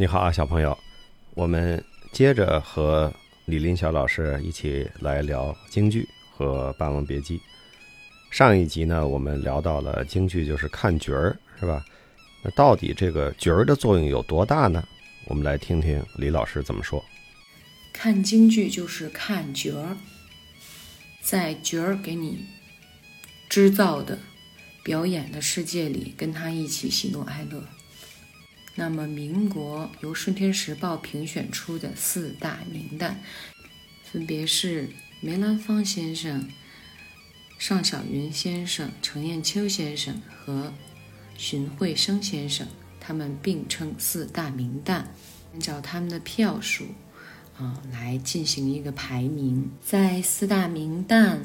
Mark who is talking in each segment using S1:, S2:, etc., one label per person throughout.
S1: 你好啊，小朋友，我们接着和李林晓老师一起来聊京剧和《霸王别姬》。上一集呢，我们聊到了京剧就是看角儿，是吧？那到底这个角儿的作用有多大呢？我们来听听李老师怎么说。
S2: 看京剧就是看角儿，在角儿给你制造的表演的世界里，跟他一起喜怒哀乐。那么，民国由《顺天时报》评选出的四大名旦，分别是梅兰芳先生、尚小云先生、程砚秋先生和荀慧生先生，他们并称四大名旦。按照他们的票数，啊，来进行一个排名。在四大名旦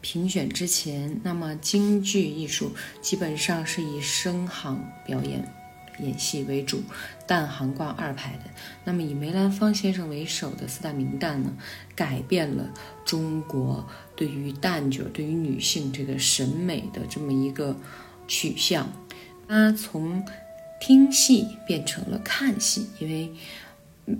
S2: 评选之前，那么京剧艺术基本上是以生行表演。演戏为主，旦行挂二排的。那么以梅兰芳先生为首的四大名旦呢，改变了中国对于旦角、对于女性这个审美的这么一个取向。他从听戏变成了看戏，因为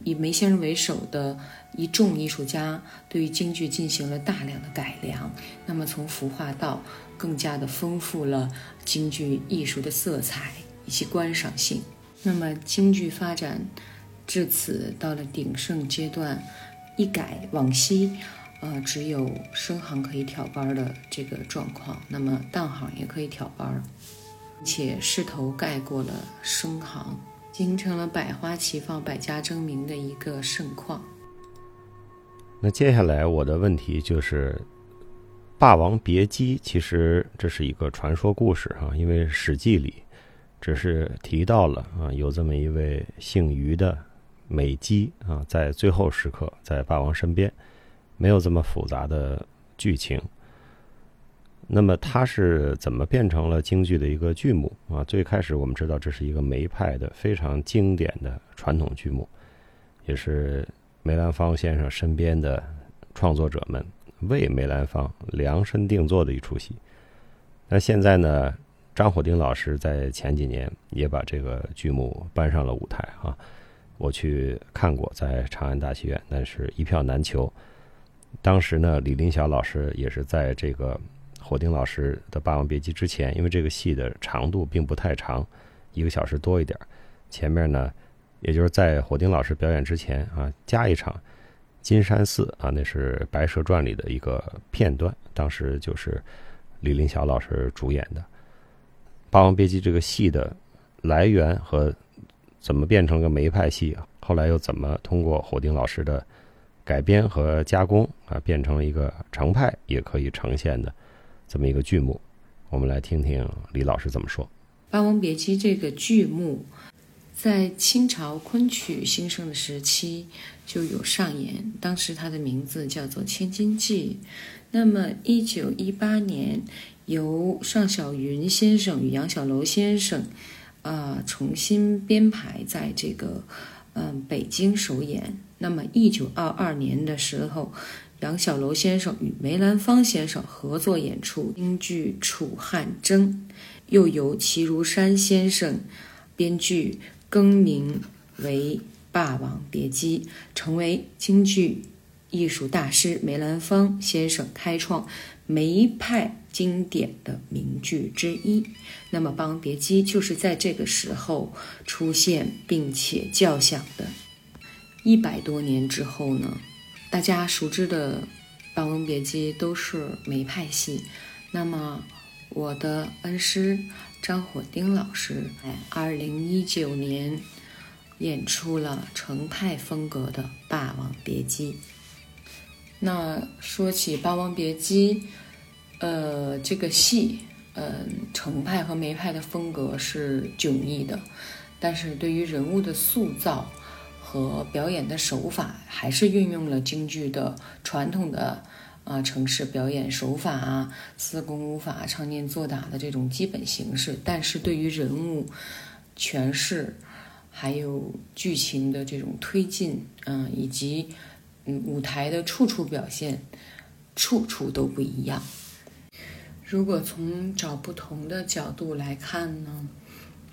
S2: 以梅先生为首的一众艺术家对于京剧进行了大量的改良。那么从服化道更加的丰富了京剧艺术的色彩。以及观赏性。那么京剧发展至此到了鼎盛阶段，一改往昔，呃，只有生行可以挑班的这个状况，那么旦行也可以挑班，且势头盖过了生行，形成了百花齐放、百家争鸣的一个盛况。
S1: 那接下来我的问题就是，《霸王别姬》其实这是一个传说故事啊，因为《史记》里。只是提到了啊，有这么一位姓于的美姬啊，在最后时刻在霸王身边，没有这么复杂的剧情。那么它是怎么变成了京剧的一个剧目啊？最开始我们知道这是一个梅派的非常经典的传统剧目，也是梅兰芳先生身边的创作者们为梅兰芳量身定做的一出戏。那现在呢？张火丁老师在前几年也把这个剧目搬上了舞台啊，我去看过，在长安大戏院，但是一票难求。当时呢，李林晓老师也是在这个火丁老师的《霸王别姬》之前，因为这个戏的长度并不太长，一个小时多一点。前面呢，也就是在火丁老师表演之前啊，加一场金山寺啊，那是《白蛇传》里的一个片段，当时就是李林晓老师主演的。《霸王别姬》这个戏的来源和怎么变成个梅派戏，后来又怎么通过火丁老师的改编和加工啊，变成了一个程派也可以呈现的这么一个剧目？我们来听听李老师怎么说。
S2: 《霸王别姬》这个剧目在清朝昆曲兴盛的时期就有上演，当时它的名字叫做《千金记》。那么，一九一八年。由尚小云先生与杨小楼先生，啊，重新编排在这个，嗯，北京首演。那么，一九二二年的时候，杨小楼先生与梅兰芳先生合作演出京剧《楚汉争》，又由齐如山先生编剧更名为《霸王别姬》，成为京剧艺术大师梅兰芳先生开创梅派。经典的名剧之一，那么《霸王别姬》就是在这个时候出现并且叫响的。一百多年之后呢，大家熟知的《霸王别姬》都是梅派戏，那么我的恩师张火丁老师在二零一九年演出了程派风格的《霸王别姬》。那说起《霸王别姬》。呃，这个戏，嗯，程派和梅派的风格是迥异的，但是对于人物的塑造和表演的手法，还是运用了京剧的传统的啊城市表演手法啊，四功五法、唱念做打的这种基本形式。但是对于人物诠释，还有剧情的这种推进，嗯，以及嗯舞台的处处表现，处处都不一样。如果从找不同的角度来看呢，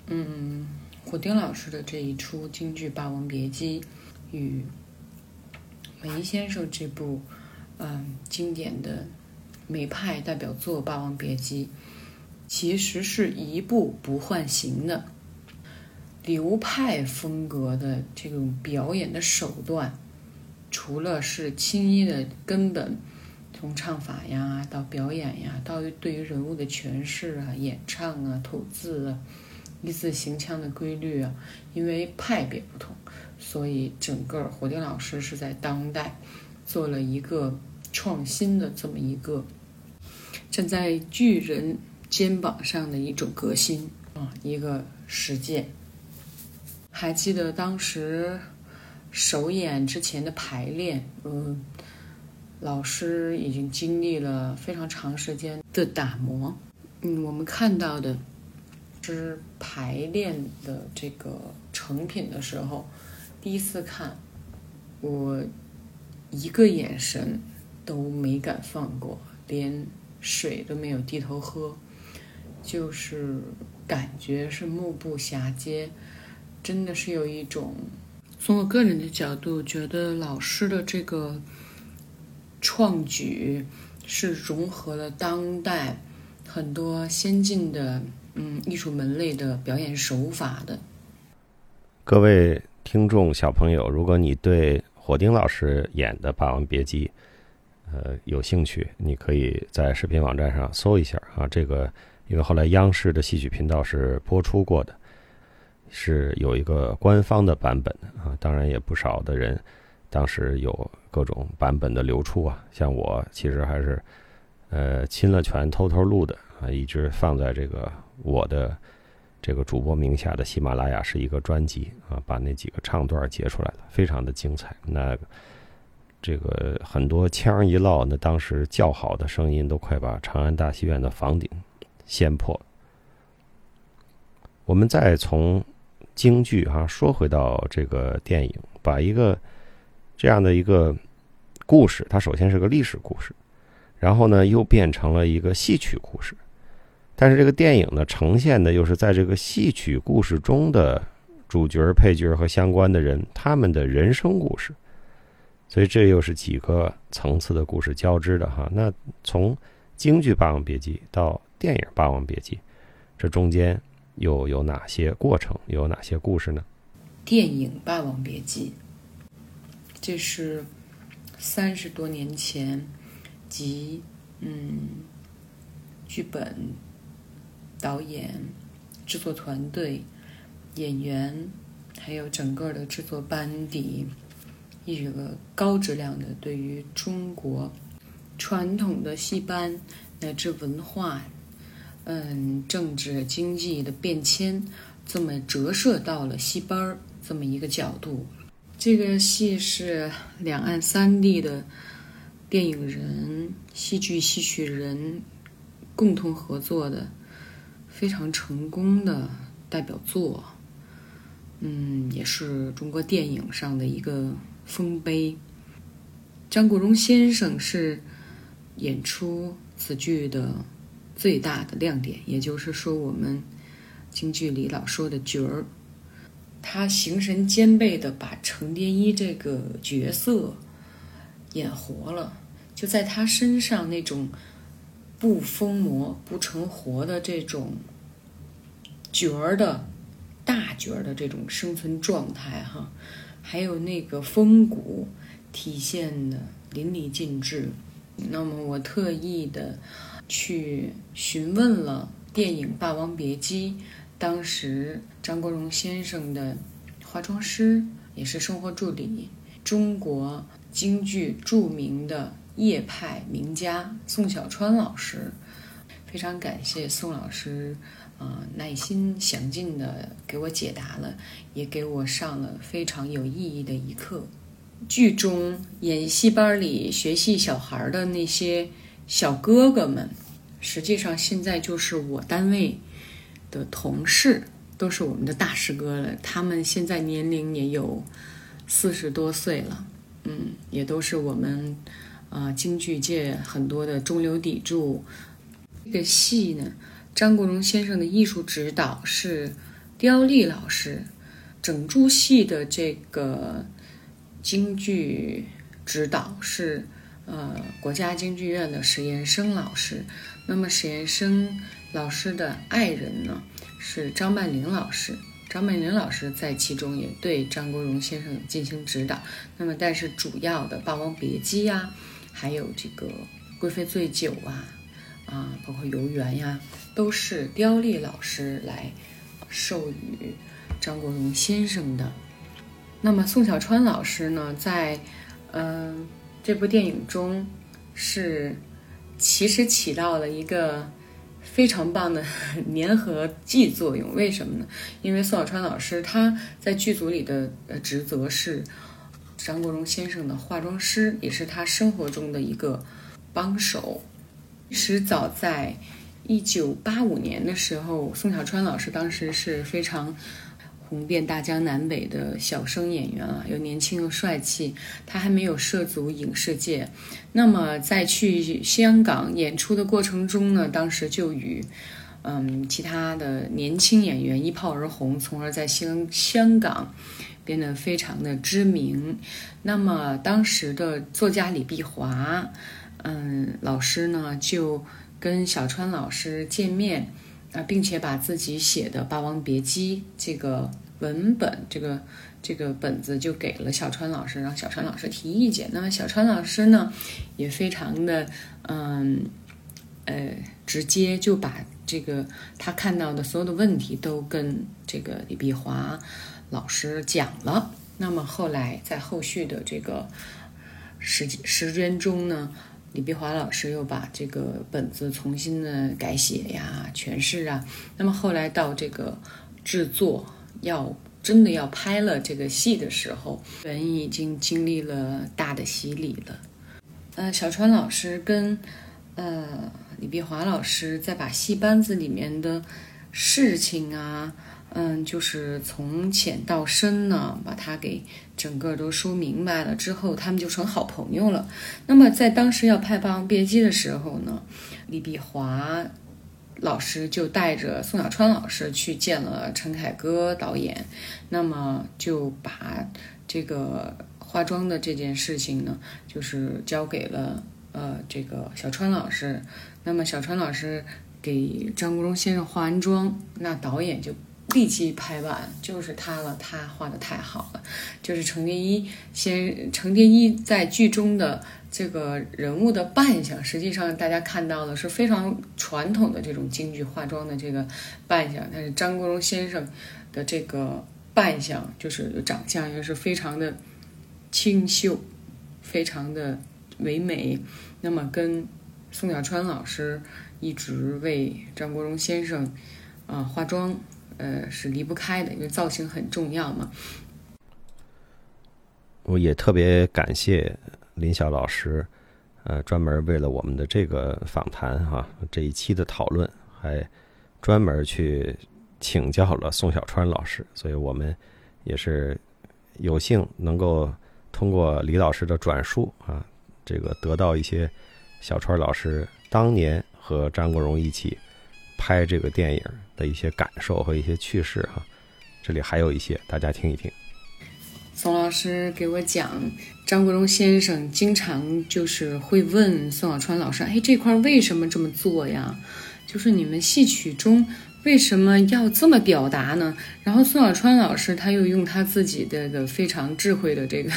S2: 嗯，胡丁老师的这一出京剧《霸王别姬》与梅先生这部嗯经典的梅派代表作《霸王别姬》，其实是一部不换形的流派风格的这种表演的手段。除了是青衣的根本，从唱法呀到表演呀，到对于人物的诠释啊、演唱啊、吐字啊、一字行腔的规律啊，因为派别不同，所以整个火丁老师是在当代做了一个创新的这么一个站在巨人肩膀上的一种革新啊，一个实践。还记得当时。首演之前的排练，嗯，老师已经经历了非常长时间的打磨。嗯，我们看到的是排练的这个成品的时候，第一次看，我一个眼神都没敢放过，连水都没有低头喝，就是感觉是目不暇接，真的是有一种。从我个人的角度，觉得老师的这个创举是融合了当代很多先进的嗯艺术门类的表演手法的。
S1: 各位听众小朋友，如果你对火丁老师演的《霸王别姬》呃有兴趣，你可以在视频网站上搜一下啊，这个因为后来央视的戏曲频道是播出过的。是有一个官方的版本啊，当然也不少的人当时有各种版本的流出啊。像我其实还是呃侵了权偷偷录的啊，一直放在这个我的这个主播名下的喜马拉雅是一个专辑啊，把那几个唱段截出来了，非常的精彩。那这个很多腔一落，那当时叫好的声音都快把长安大戏院的房顶掀破。我们再从。京剧哈，说回到这个电影，把一个这样的一个故事，它首先是个历史故事，然后呢又变成了一个戏曲故事，但是这个电影呢呈现的又是在这个戏曲故事中的主角、配角和相关的人他们的人生故事，所以这又是几个层次的故事交织的哈。那从京剧《霸王别姬》到电影《霸王别姬》，这中间。又有哪些过程？又有哪些故事呢？
S2: 电影《霸王别姬》，这是三十多年前，集嗯剧本、导演、制作团队、演员，还有整个的制作班底，一个高质量的对于中国传统的戏班乃至文化。嗯，政治经济的变迁，这么折射到了戏班儿这么一个角度。这个戏是两岸三地的电影人、戏剧戏曲人共同合作的非常成功的代表作。嗯，也是中国电影上的一个丰碑。张国荣先生是演出此剧的。最大的亮点，也就是说，我们京剧里老说的角儿，他形神兼备的把程蝶衣这个角色演活了，就在他身上那种不疯魔不成活的这种角儿的大角儿的这种生存状态哈，还有那个风骨体现的淋漓尽致。那么我特意的。去询问了电影《霸王别姬》当时张国荣先生的化妆师，也是生活助理，中国京剧著名的叶派名家宋小川老师。非常感谢宋老师，啊，耐心详尽的给我解答了，也给我上了非常有意义的一课。剧中演戏班里学戏小孩的那些小哥哥们。实际上，现在就是我单位的同事，都是我们的大师哥了。他们现在年龄也有四十多岁了，嗯，也都是我们啊京剧界很多的中流砥柱。这个戏呢，张国荣先生的艺术指导是刁丽老师，整出戏的这个京剧指导是呃国家京剧院的史延生老师。那么史延生老师的爱人呢是张曼玲老师。张曼玲老师在其中也对张国荣先生进行指导。那么，但是主要的《霸王别姬》呀，还有这个《贵妃醉酒》啊，啊，包括《游园》呀，都是刁丽老师来授予张国荣先生的。那么，宋小川老师呢，在嗯这部电影中是其实起到了一个。非常棒的粘合剂作用，为什么呢？因为宋小川老师他在剧组里的呃职责是张国荣先生的化妆师，也是他生活中的一个帮手。其实早在一九八五年的时候，宋小川老师当时是非常。红遍大江南北的小生演员啊，又年轻又帅气。他还没有涉足影视界，那么在去香港演出的过程中呢，当时就与嗯其他的年轻演员一炮而红，从而在香香港变得非常的知名。那么当时的作家李碧华，嗯老师呢就跟小川老师见面。啊，并且把自己写的《霸王别姬》这个文本，这个这个本子就给了小川老师，让小川老师提意见。那么小川老师呢，也非常的嗯呃直接，就把这个他看到的所有的问题都跟这个李碧华老师讲了。那么后来在后续的这个时时间中呢。李碧华老师又把这个本子重新的改写呀、诠释啊。那么后来到这个制作要真的要拍了这个戏的时候，人已经经历了大的洗礼了。呃，小川老师跟呃李碧华老师在把戏班子里面的事情啊。嗯，就是从浅到深呢，把它给整个都说明白了之后，他们就成好朋友了。那么在当时要拍《霸王别姬》的时候呢，李碧华老师就带着宋小川老师去见了陈凯歌导演，那么就把这个化妆的这件事情呢，就是交给了呃这个小川老师。那么小川老师给张国荣先生化完妆，那导演就。立即拍板，就是他了，他画的太好了。就是程蝶衣先，程蝶衣在剧中的这个人物的扮相，实际上大家看到的是非常传统的这种京剧化妆的这个扮相。但是张国荣先生的这个扮相，就是长相也是非常的清秀，非常的唯美。那么跟宋小川老师一直为张国荣先生啊化妆。呃，是离不开的，因为造型很重要嘛。
S1: 我也特别感谢林晓老师，呃，专门为了我们的这个访谈哈，这一期的讨论，还专门去请教了宋小川老师，所以我们也是有幸能够通过李老师的转述啊，这个得到一些小川老师当年和张国荣一起。拍这个电影的一些感受和一些趣事哈，这里还有一些，大家听一听。
S2: 宋老师给我讲，张国荣先生经常就是会问宋小川老师：“哎，这块为什么这么做呀？就是你们戏曲中为什么要这么表达呢？”然后宋小川老师他又用他自己的个非常智慧的这个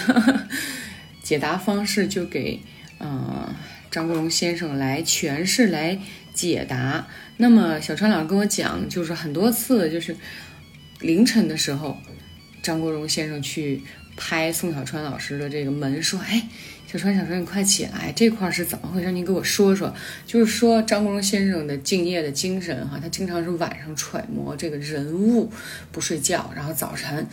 S2: 解答方式，就给呃张国荣先生来诠释、来解答。那么小川老师跟我讲，就是很多次，就是凌晨的时候，张国荣先生去拍宋小川老师的这个门，说：“哎，小川，小川，你快起来，这块是怎么回事？你给我说说。”就是说张国荣先生的敬业的精神，哈，他经常是晚上揣摩这个人物，不睡觉，然后早晨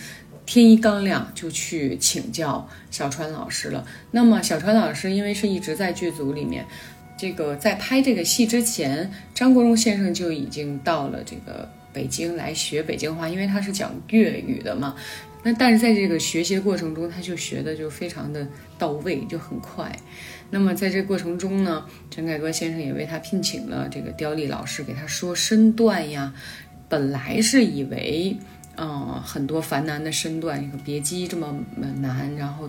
S2: 天一刚亮就去请教小川老师了。那么小川老师因为是一直在剧组里面。这个在拍这个戏之前，张国荣先生就已经到了这个北京来学北京话，因为他是讲粤语的嘛。那但是在这个学习的过程中，他就学的就非常的到位，就很快。那么在这过程中呢，陈凯歌先生也为他聘请了这个刁丽老师给他说身段呀。本来是以为嗯，很多繁难的身段，别姬这么难，然后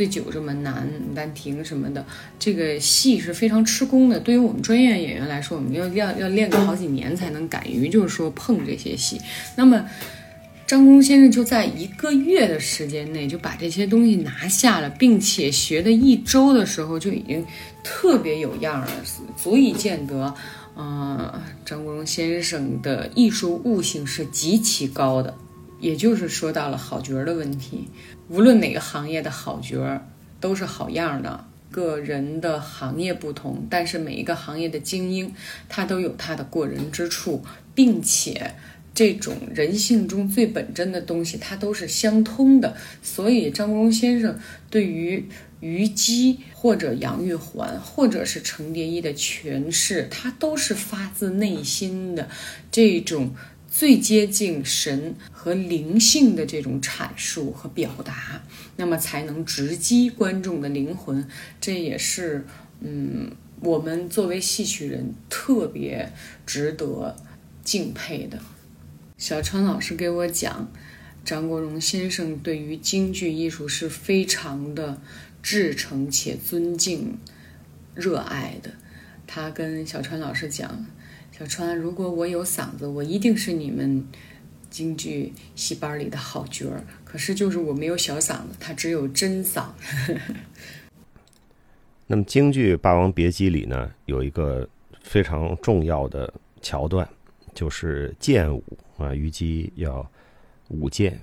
S2: 醉酒这么难，兰亭什么的，这个戏是非常吃功的。对于我们专业演员来说，我们要要要练个好几年才能敢于就是说碰这些戏。那么。张公先生就在一个月的时间内就把这些东西拿下了，并且学的一周的时候就已经特别有样了，足以见得，呃，张国荣先生的艺术悟性是极其高的。也就是说到了好角儿的问题，无论哪个行业的好角儿都是好样的。个人的行业不同，但是每一个行业的精英他都有他的过人之处，并且。这种人性中最本真的东西，它都是相通的。所以张国荣先生对于虞姬或者杨玉环或者是程蝶衣的诠释，他都是发自内心的这种最接近神和灵性的这种阐述和表达，那么才能直击观众的灵魂。这也是嗯，我们作为戏曲人特别值得敬佩的。小川老师给我讲，张国荣先生对于京剧艺术是非常的至诚且尊敬、热爱的。他跟小川老师讲：“小川，如果我有嗓子，我一定是你们京剧戏班里的好角儿。可是就是我没有小嗓子，他只有真嗓。”
S1: 那么京剧《霸王别姬》里呢，有一个非常重要的桥段，就是剑舞。啊，虞姬要舞剑，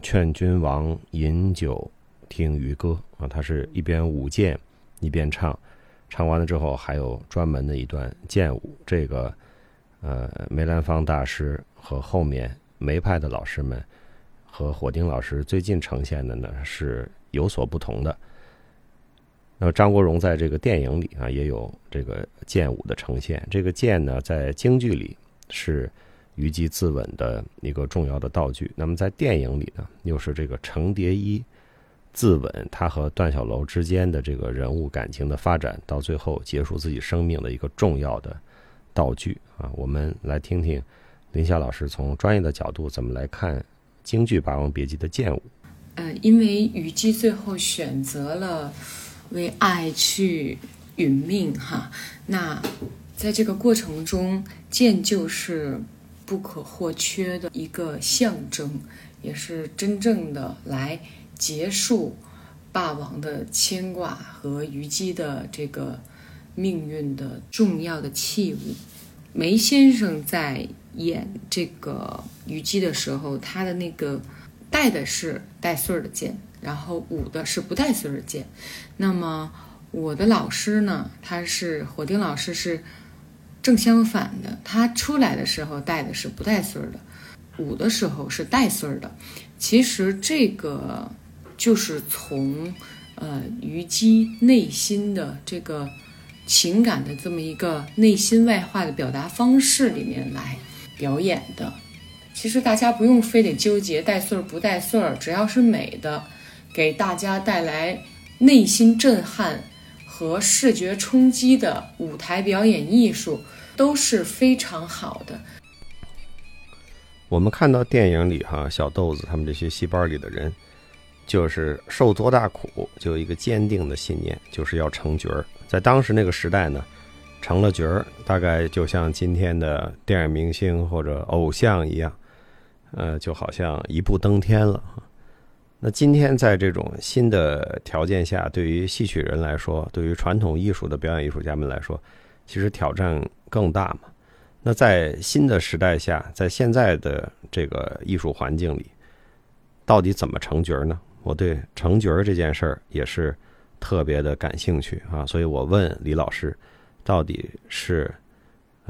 S1: 劝君王饮酒听渔歌啊。他是一边舞剑一边唱，唱完了之后还有专门的一段剑舞。这个呃，梅兰芳大师和后面梅派的老师们和火丁老师最近呈现的呢是有所不同的。那么张国荣在这个电影里啊也有这个剑舞的呈现。这个剑呢在京剧里是。虞姬自刎的一个重要的道具。那么在电影里呢，又是这个程蝶衣自刎，他和段小楼之间的这个人物感情的发展，到最后结束自己生命的一个重要的道具啊。我们来听听林夏老师从专业的角度怎么来看京剧《霸王别姬》的剑舞。
S2: 呃，因为虞姬最后选择了为爱去殒命哈，那在这个过程中，剑就是。不可或缺的一个象征，也是真正的来结束霸王的牵挂和虞姬的这个命运的重要的器物。梅先生在演这个虞姬的时候，他的那个带的是带穗儿的剑，然后舞的是不带穗儿的剑。那么我的老师呢，他是火丁老师是。正相反的，他出来的时候带的是不带穗儿的，舞的时候是带穗儿的。其实这个就是从呃虞姬内心的这个情感的这么一个内心外化的表达方式里面来表演的。其实大家不用非得纠结带穗儿不带穗儿，只要是美的，给大家带来内心震撼。和视觉冲击的舞台表演艺术都是非常好的。
S1: 我们看到电影里哈，小豆子他们这些戏班里的人，就是受多大苦，就有一个坚定的信念，就是要成角儿。在当时那个时代呢，成了角儿，大概就像今天的电影明星或者偶像一样，呃，就好像一步登天了。那今天在这种新的条件下，对于戏曲人来说，对于传统艺术的表演艺术家们来说，其实挑战更大嘛。那在新的时代下，在现在的这个艺术环境里，到底怎么成角呢？我对成角这件事儿也是特别的感兴趣啊，所以我问李老师，到底是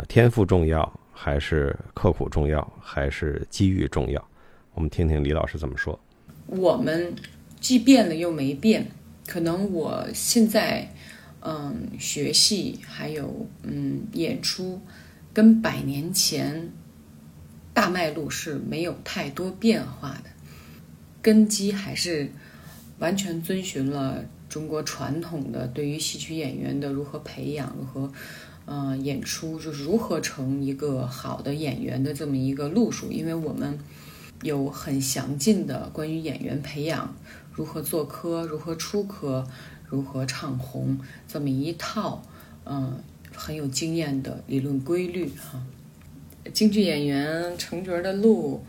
S1: 天赋重要，还是刻苦重要，还是机遇重要？我们听听李老师怎么说。
S2: 我们既变了又没变，可能我现在，嗯，学戏还有嗯演出，跟百年前大脉络是没有太多变化的，根基还是完全遵循了中国传统的对于戏曲演员的如何培养、如何嗯演出，就是如何成一个好的演员的这么一个路数，因为我们。有很详尽的关于演员培养如何做科、如何出科、如何唱红这么一套，嗯，很有经验的理论规律哈。京剧演员成角的路，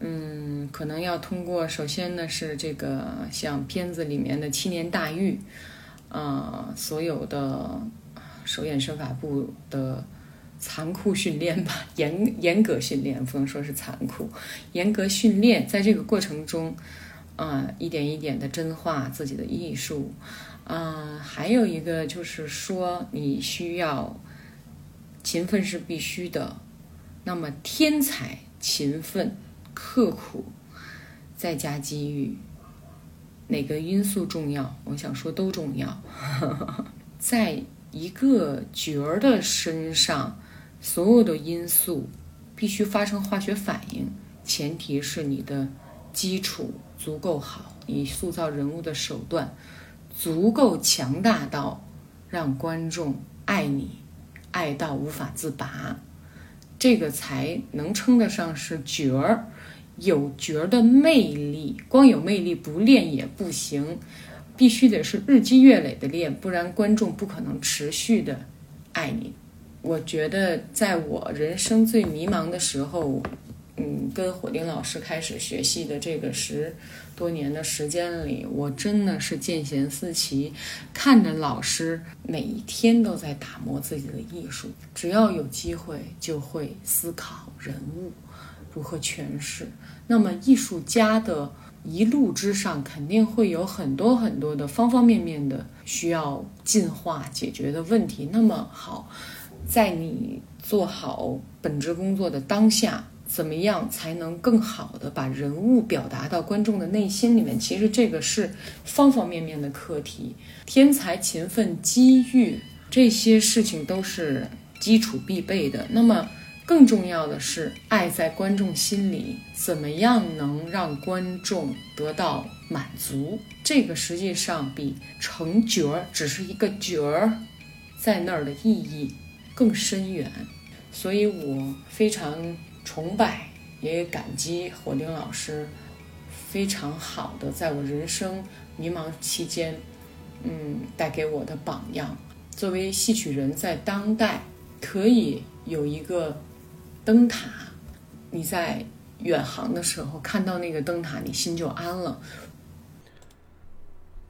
S2: 嗯，可能要通过首先呢是这个像片子里面的七年大狱，啊，所有的首演身法部的。残酷训练吧，严严格训练不能说是残酷，严格训练，在这个过程中，啊，一点一点的真化自己的艺术，啊，还有一个就是说，你需要勤奋是必须的，那么天才、勤奋、刻苦，再加机遇，哪个因素重要？我想说都重要，在一个角儿的身上。所有的因素必须发生化学反应，前提是你的基础足够好，你塑造人物的手段足够强大到让观众爱你，爱到无法自拔，这个才能称得上是角儿，有角儿的魅力。光有魅力不练也不行，必须得是日积月累的练，不然观众不可能持续的爱你。我觉得，在我人生最迷茫的时候，嗯，跟火丁老师开始学习的这个十多年的时间里，我真的是见贤思齐，看着老师每一天都在打磨自己的艺术。只要有机会，就会思考人物如何诠释。那么，艺术家的一路之上，肯定会有很多很多的方方面面的需要进化解决的问题。那么好。在你做好本职工作的当下，怎么样才能更好的把人物表达到观众的内心里面？其实这个是方方面面的课题，天才、勤奋、机遇这些事情都是基础必备的。那么更重要的是，爱在观众心里，怎么样能让观众得到满足？这个实际上比成角儿只是一个角儿在那儿的意义。更深远，所以我非常崇拜，也感激火丁老师，非常好的在我人生迷茫期间，嗯，带给我的榜样。作为戏曲人，在当代可以有一个灯塔，你在远航的时候看到那个灯塔，你心就安了。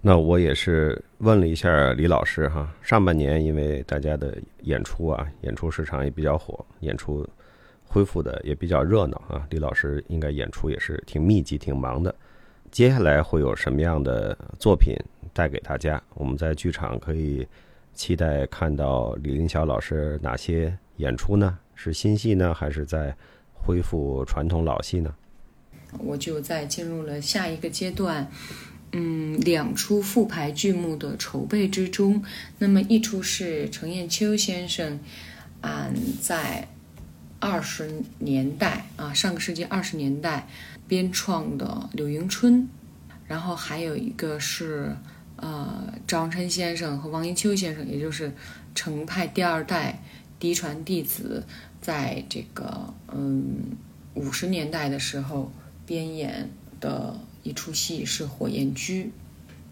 S1: 那我也是问了一下李老师哈，上半年因为大家的演出啊，演出市场也比较火，演出恢复的也比较热闹啊。李老师应该演出也是挺密集、挺忙的。接下来会有什么样的作品带给大家？我们在剧场可以期待看到李林晓老师哪些演出呢？是新戏呢，还是在恢复传统老戏呢？
S2: 我就在进入了下一个阶段。嗯，两出复排剧目的筹备之中，那么一出是程砚秋先生，嗯，在二十年代啊，上个世纪二十年代编创的《柳迎春》，然后还有一个是呃张琛先生和王一秋先生，也就是程派第二代嫡传弟子，在这个嗯五十年代的时候编演的。一出戏是《火焰驹》，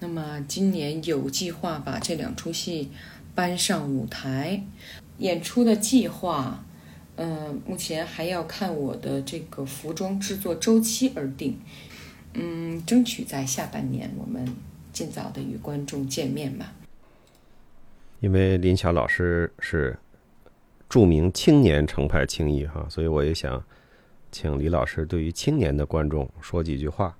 S2: 那么今年有计划把这两出戏搬上舞台，演出的计划，嗯，目前还要看我的这个服装制作周期而定，嗯，争取在下半年我们尽早的与观众见面吧。
S1: 因为林晓老师是著名青年程派青衣哈，所以我也想请李老师对于青年的观众说几句话。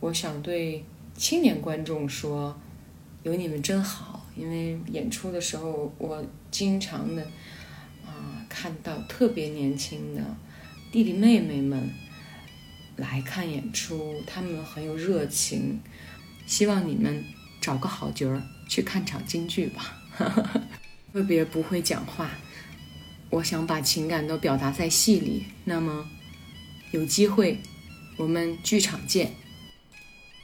S2: 我想对青年观众说：“有你们真好。”因为演出的时候，我经常的啊看到特别年轻的弟弟妹妹们来看演出，他们很有热情。希望你们找个好角儿去看场京剧吧。特别不会讲话，我想把情感都表达在戏里。那么有机会，我们剧场见。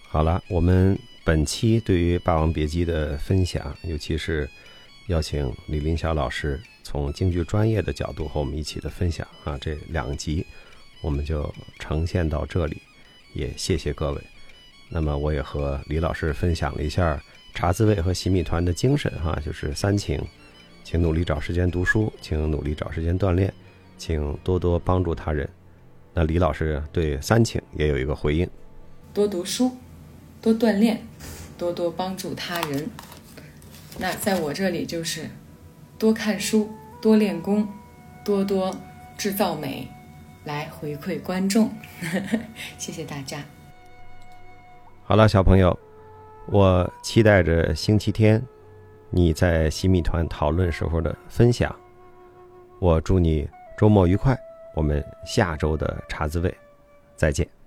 S1: 好了，我们本期对于《霸王别姬》的分享，尤其是邀请李林晓老师从京剧专业的角度和我们一起的分享啊，这两集我们就呈现到这里，也谢谢各位。那么我也和李老师分享了一下茶滋味和洗米团的精神哈，就是三情，请努力找时间读书，请努力找时间锻炼，请多多帮助他人。那李老师对三请也有一个回应：
S2: 多读书，多锻炼，多多帮助他人。那在我这里就是多看书，多练功，多多制造美，来回馈观众。谢谢大家。
S1: 好了，小朋友，我期待着星期天你在西密团讨论时候的分享。我祝你周末愉快，我们下周的茶滋味再见。